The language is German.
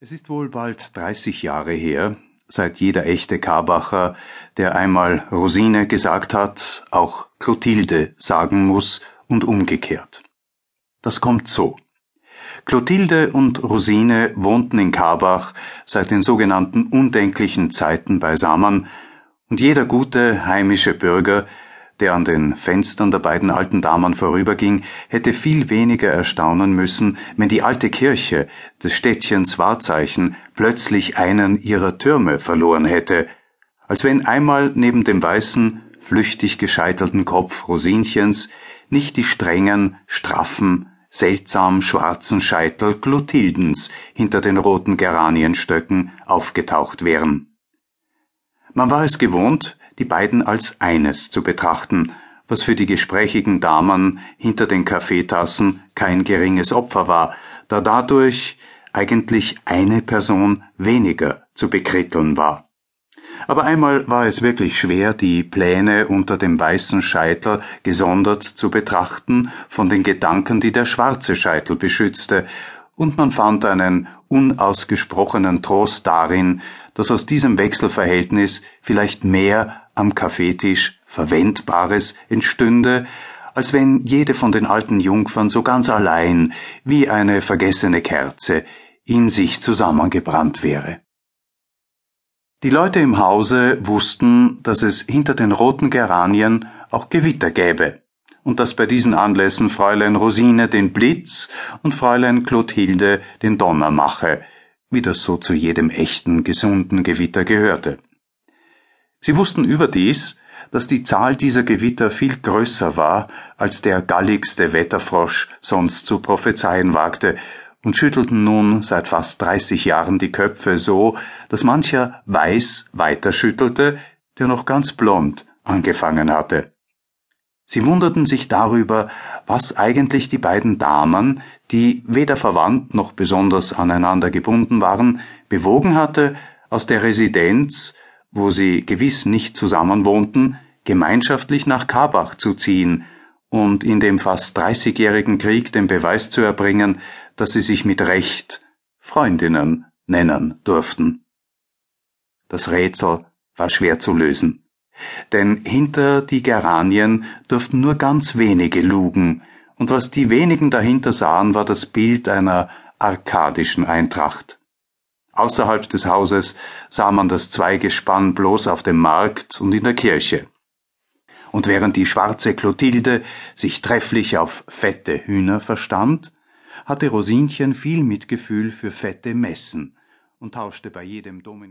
Es ist wohl bald 30 Jahre her, seit jeder echte Karbacher, der einmal Rosine gesagt hat, auch Clotilde sagen muss und umgekehrt. Das kommt so. Clotilde und Rosine wohnten in Karbach seit den sogenannten undenklichen Zeiten beisammen, und jeder gute heimische Bürger der an den Fenstern der beiden alten Damen vorüberging, hätte viel weniger erstaunen müssen, wenn die alte Kirche des Städtchens Wahrzeichen plötzlich einen ihrer Türme verloren hätte, als wenn einmal neben dem weißen, flüchtig gescheitelten Kopf Rosinchens nicht die strengen, straffen, seltsam schwarzen Scheitel Clotildens hinter den roten Geranienstöcken aufgetaucht wären. Man war es gewohnt, die beiden als eines zu betrachten, was für die gesprächigen Damen hinter den Kaffeetassen kein geringes Opfer war, da dadurch eigentlich eine Person weniger zu bekritteln war. Aber einmal war es wirklich schwer, die Pläne unter dem weißen Scheitel gesondert zu betrachten von den Gedanken, die der schwarze Scheitel beschützte, und man fand einen unausgesprochenen Trost darin, dass aus diesem Wechselverhältnis vielleicht mehr am Kaffeetisch Verwendbares entstünde, als wenn jede von den alten Jungfern so ganz allein, wie eine vergessene Kerze, in sich zusammengebrannt wäre. Die Leute im Hause wussten, dass es hinter den roten Geranien auch Gewitter gäbe und dass bei diesen Anlässen Fräulein Rosine den Blitz und Fräulein Clotilde den Donner mache, wie das so zu jedem echten, gesunden Gewitter gehörte. Sie wussten überdies, dass die Zahl dieser Gewitter viel größer war, als der galligste Wetterfrosch sonst zu prophezeien wagte, und schüttelten nun seit fast dreißig Jahren die Köpfe so, dass mancher weiß weiterschüttelte, der noch ganz blond angefangen hatte. Sie wunderten sich darüber, was eigentlich die beiden Damen, die weder verwandt noch besonders aneinander gebunden waren, bewogen hatte, aus der Residenz, wo sie gewiss nicht zusammen wohnten, gemeinschaftlich nach Karbach zu ziehen und in dem fast dreißigjährigen Krieg den Beweis zu erbringen, dass sie sich mit Recht Freundinnen nennen durften. Das Rätsel war schwer zu lösen. Denn hinter die Geranien durften nur ganz wenige lugen, und was die wenigen dahinter sahen, war das Bild einer arkadischen Eintracht. Außerhalb des Hauses sah man das Zweigespann bloß auf dem Markt und in der Kirche. Und während die schwarze Clotilde sich trefflich auf fette Hühner verstand, hatte Rosinchen viel Mitgefühl für fette Messen und tauschte bei jedem Dominus